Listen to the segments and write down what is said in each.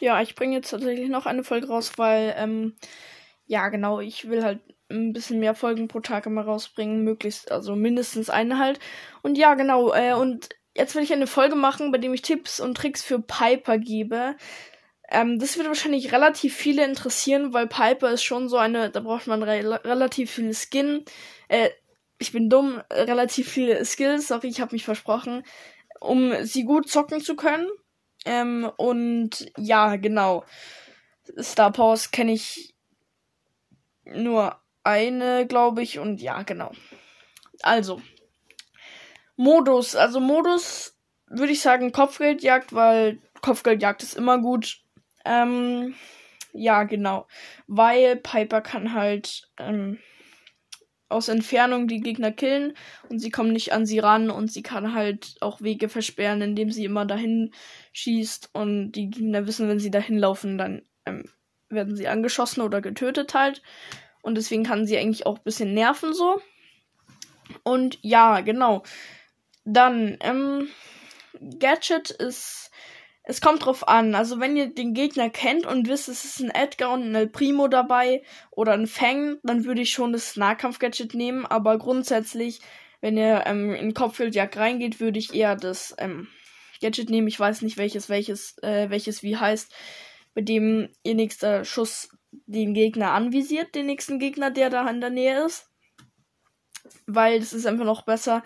Ja, ich bringe jetzt tatsächlich noch eine Folge raus, weil, ähm, ja, genau, ich will halt ein bisschen mehr Folgen pro Tag immer rausbringen, möglichst, also mindestens eine halt. Und ja, genau, äh, und jetzt will ich eine Folge machen, bei dem ich Tipps und Tricks für Piper gebe. Ähm, das wird wahrscheinlich relativ viele interessieren, weil Piper ist schon so eine, da braucht man re relativ viel Skin. Äh, ich bin dumm, relativ viele Skills, sorry, ich habe mich versprochen, um sie gut zocken zu können. Ähm, und ja, genau. Star Powers kenne ich nur eine, glaube ich, und ja, genau. Also, Modus. Also Modus würde ich sagen Kopfgeldjagd, weil Kopfgeldjagd ist immer gut. Ähm, ja, genau. Weil Piper kann halt ähm, aus Entfernung die Gegner killen und sie kommen nicht an sie ran und sie kann halt auch Wege versperren, indem sie immer dahin schießt und die Gegner wissen, wenn sie dahin laufen, dann ähm, werden sie angeschossen oder getötet halt. Und deswegen kann sie eigentlich auch ein bisschen nerven so. Und ja, genau. Dann, ähm, Gadget ist. Es kommt drauf an. Also, wenn ihr den Gegner kennt und wisst, es ist ein Edgar und ein El Primo dabei oder ein Fang, dann würde ich schon das Nahkampf-Gadget nehmen. Aber grundsätzlich, wenn ihr ähm, in Kopfgeldjagd reingeht, würde ich eher das ähm, Gadget nehmen. Ich weiß nicht, welches, welches, äh, welches wie heißt, bei dem ihr nächster Schuss den Gegner anvisiert, den nächsten Gegner, der da in der Nähe ist. Weil das ist einfach noch besser,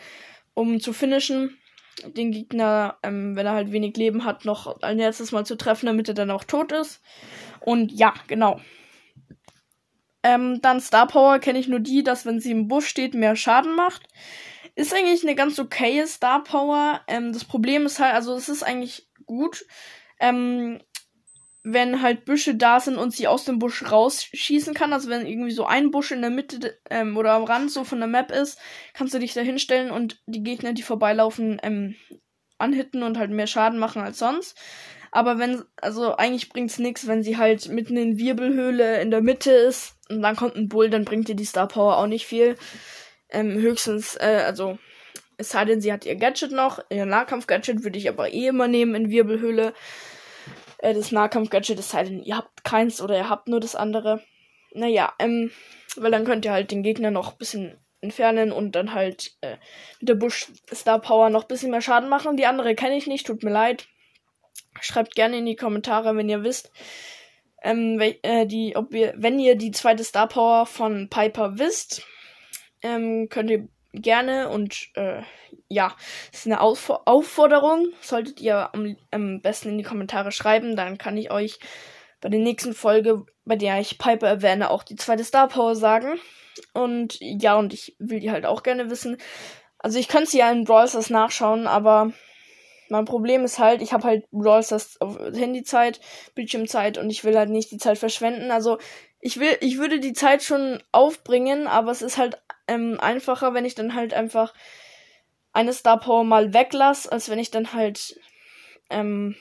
um zu finishen, den Gegner, ähm, wenn er halt wenig Leben hat, noch ein letztes Mal zu treffen, damit er dann auch tot ist. Und ja, genau. Ähm, dann Star Power kenne ich nur die, dass wenn sie im Busch steht, mehr Schaden macht. Ist eigentlich eine ganz okaye Star Power. Ähm, das Problem ist halt, also es ist eigentlich gut. Ähm, wenn halt Büsche da sind und sie aus dem Busch rausschießen kann. Also wenn irgendwie so ein Busch in der Mitte ähm, oder am Rand so von der Map ist, kannst du dich da hinstellen und die Gegner, die vorbeilaufen, ähm, anhitten und halt mehr Schaden machen als sonst. Aber wenn, also eigentlich bringt's nichts, wenn sie halt mitten in Wirbelhöhle in der Mitte ist und dann kommt ein Bull, dann bringt dir die Star Power auch nicht viel. Ähm, höchstens, äh, also, es sei denn, sie hat ihr Gadget noch. Ihr Nahkampf-Gadget würde ich aber eh immer nehmen in Wirbelhöhle äh, das Nahkampf-Gadget, es sei denn, ihr habt keins oder ihr habt nur das andere. Naja, ähm, weil dann könnt ihr halt den Gegner noch ein bisschen entfernen und dann halt äh, mit der Bush Star Power noch ein bisschen mehr Schaden machen. Die andere kenne ich nicht, tut mir leid. Schreibt gerne in die Kommentare, wenn ihr wisst, ähm, äh, die, ob ihr, wenn ihr die zweite Star Power von Piper wisst, ähm, könnt ihr gerne und äh, ja, ist eine Auf Aufforderung. Solltet ihr am, am besten in die Kommentare schreiben, dann kann ich euch bei der nächsten Folge, bei der ich Piper erwähne, auch die zweite Star Power sagen. Und ja, und ich will die halt auch gerne wissen. Also ich könnte sie ja in Brawl Stars nachschauen, aber mein Problem ist halt, ich habe halt Brawl Stars auf Handyzeit, Bildschirmzeit und ich will halt nicht die Zeit verschwenden. Also ich will, ich würde die Zeit schon aufbringen, aber es ist halt ähm, einfacher, wenn ich dann halt einfach eine Star Power mal weglasse, als wenn ich dann halt, ähm,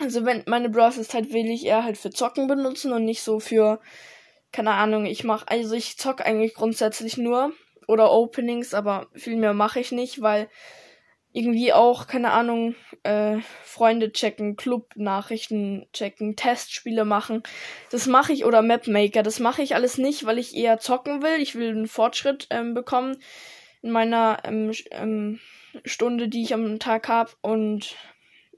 also wenn meine Browsers halt will ich eher halt für Zocken benutzen und nicht so für, keine Ahnung, ich mach, also ich zock eigentlich grundsätzlich nur oder Openings, aber viel mehr mache ich nicht, weil irgendwie auch, keine Ahnung, äh, Freunde checken, Club-Nachrichten checken, Testspiele machen. Das mache ich oder Mapmaker. Das mache ich alles nicht, weil ich eher zocken will. Ich will einen Fortschritt ähm, bekommen in meiner ähm, ähm, Stunde, die ich am Tag habe. Und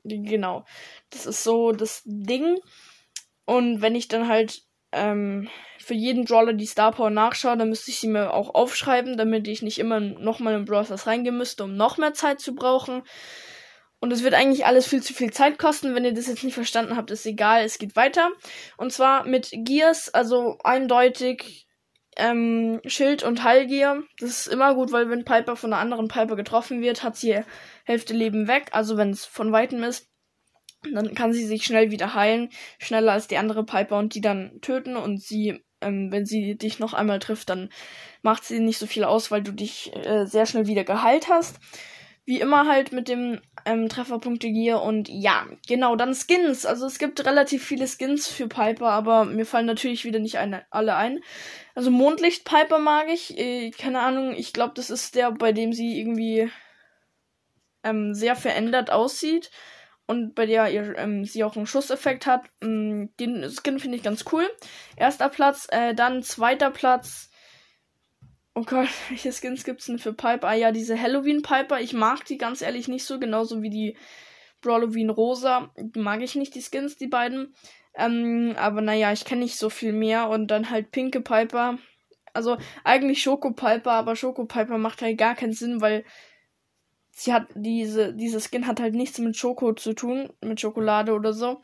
genau, das ist so das Ding. Und wenn ich dann halt ähm, für jeden Brawler die Star Power nachschaue, dann müsste ich sie mir auch aufschreiben, damit ich nicht immer nochmal in Brawl reingehen müsste, um noch mehr Zeit zu brauchen. Und es wird eigentlich alles viel zu viel Zeit kosten. Wenn ihr das jetzt nicht verstanden habt, ist egal, es geht weiter. Und zwar mit Gears, also eindeutig ähm, Schild und Heilgear. Das ist immer gut, weil wenn Piper von einer anderen Piper getroffen wird, hat sie Hälfte Leben weg. Also wenn es von weitem ist, dann kann sie sich schnell wieder heilen, schneller als die andere Piper und die dann töten und sie, ähm, wenn sie dich noch einmal trifft, dann macht sie nicht so viel aus, weil du dich äh, sehr schnell wieder geheilt hast. Wie immer halt mit dem ähm, Trefferpunkte Gear und ja, genau, dann Skins. Also es gibt relativ viele Skins für Piper, aber mir fallen natürlich wieder nicht eine, alle ein. Also Mondlicht Piper mag ich. Äh, keine Ahnung, ich glaube, das ist der, bei dem sie irgendwie ähm, sehr verändert aussieht und bei der ihr, ähm, sie auch einen Schusseffekt hat. Ähm, den Skin finde ich ganz cool. Erster Platz, äh, dann zweiter Platz. Oh Gott, welche Skins gibt es denn für Piper? Ah ja, diese Halloween Piper. Ich mag die ganz ehrlich nicht so, genauso wie die Brawloween Rosa. Mag ich nicht, die Skins, die beiden. Ähm, aber naja, ich kenne nicht so viel mehr. Und dann halt Pinke Piper. Also eigentlich Schoko Piper, aber Schoko Piper macht halt gar keinen Sinn, weil sie hat diese, diese Skin hat halt nichts mit Schoko zu tun, mit Schokolade oder so.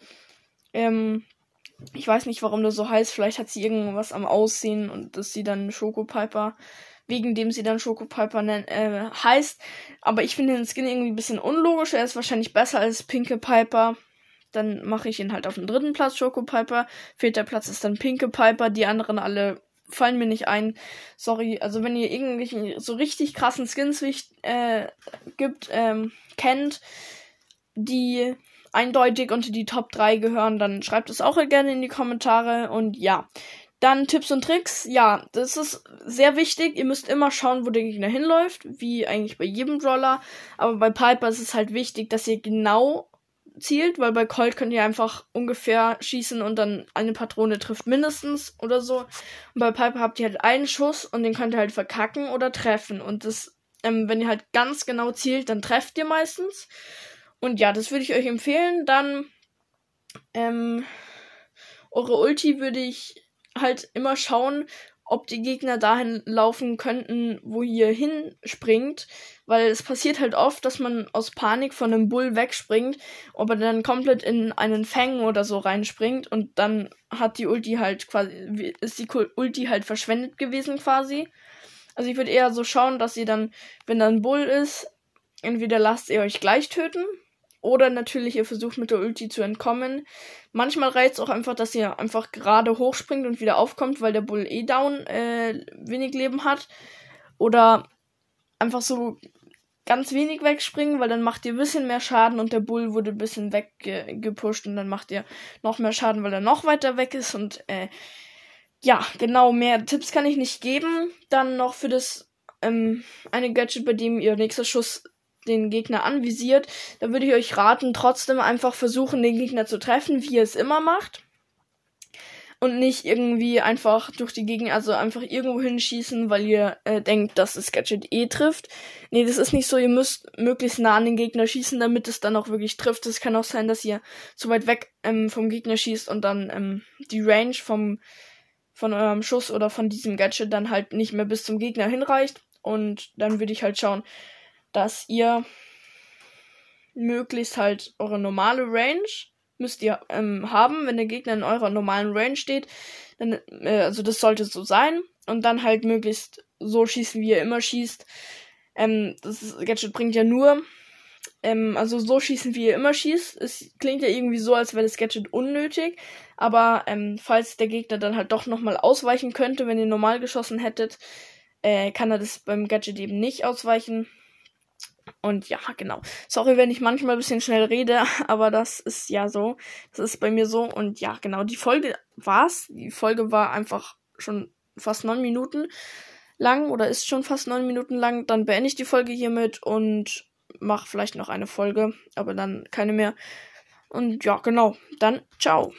Ähm, ich weiß nicht, warum das so heißt. Vielleicht hat sie irgendwas am Aussehen und dass sie dann Schoko Piper, wegen dem sie dann Schoko Piper äh, heißt. Aber ich finde den Skin irgendwie ein bisschen unlogisch. Er ist wahrscheinlich besser als Pinke Piper. Dann mache ich ihn halt auf den dritten Platz, Schoko Piper. Vierter Platz ist dann Pinke Piper. Die anderen alle fallen mir nicht ein. Sorry, also wenn ihr irgendwelchen so richtig krassen Skins äh, gibt, ähm, kennt, die eindeutig unter die Top 3 gehören, dann schreibt es auch gerne in die Kommentare und ja. Dann Tipps und Tricks. Ja, das ist sehr wichtig. Ihr müsst immer schauen, wo der Gegner hinläuft, wie eigentlich bei jedem Brawler. Aber bei Piper ist es halt wichtig, dass ihr genau zielt, weil bei Colt könnt ihr einfach ungefähr schießen und dann eine Patrone trifft mindestens oder so. Und bei Piper habt ihr halt einen Schuss und den könnt ihr halt verkacken oder treffen. Und das, ähm, wenn ihr halt ganz genau zielt, dann trefft ihr meistens. Und ja, das würde ich euch empfehlen. Dann, ähm, eure Ulti würde ich halt immer schauen, ob die Gegner dahin laufen könnten, wo ihr hinspringt. Weil es passiert halt oft, dass man aus Panik von einem Bull wegspringt, aber dann komplett in einen Fang oder so reinspringt und dann hat die Ulti halt quasi, ist die Ulti halt verschwendet gewesen quasi. Also ich würde eher so schauen, dass ihr dann, wenn da ein Bull ist, entweder lasst ihr euch gleich töten oder natürlich, ihr versucht mit der Ulti zu entkommen. Manchmal reizt auch einfach, dass ihr einfach gerade hochspringt und wieder aufkommt, weil der Bull eh down äh, wenig Leben hat. Oder einfach so ganz wenig wegspringen, weil dann macht ihr ein bisschen mehr Schaden und der Bull wurde ein bisschen weggepusht und dann macht ihr noch mehr Schaden, weil er noch weiter weg ist und äh, ja, genau, mehr Tipps kann ich nicht geben. Dann noch für das ähm, eine Gadget, bei dem ihr nächster Schuss den Gegner anvisiert, da würde ich euch raten, trotzdem einfach versuchen, den Gegner zu treffen, wie ihr es immer macht. Und nicht irgendwie einfach durch die Gegend, also einfach irgendwo hinschießen, weil ihr äh, denkt, dass das Gadget eh trifft. Nee, das ist nicht so. Ihr müsst möglichst nah an den Gegner schießen, damit es dann auch wirklich trifft. Es kann auch sein, dass ihr zu weit weg ähm, vom Gegner schießt und dann ähm, die Range vom, von eurem Schuss oder von diesem Gadget dann halt nicht mehr bis zum Gegner hinreicht. Und dann würde ich halt schauen, dass ihr möglichst halt eure normale Range müsst ihr ähm, haben, wenn der Gegner in eurer normalen Range steht. Dann, äh, also das sollte so sein. Und dann halt möglichst so schießen, wie ihr immer schießt. Ähm, das Gadget bringt ja nur, ähm, also so schießen, wie ihr immer schießt. Es klingt ja irgendwie so, als wäre das Gadget unnötig. Aber ähm, falls der Gegner dann halt doch nochmal ausweichen könnte, wenn ihr normal geschossen hättet, äh, kann er das beim Gadget eben nicht ausweichen. Und ja, genau. Sorry, wenn ich manchmal ein bisschen schnell rede, aber das ist ja so. Das ist bei mir so. Und ja, genau. Die Folge war's. Die Folge war einfach schon fast neun Minuten lang oder ist schon fast neun Minuten lang. Dann beende ich die Folge hiermit und mache vielleicht noch eine Folge, aber dann keine mehr. Und ja, genau. Dann ciao.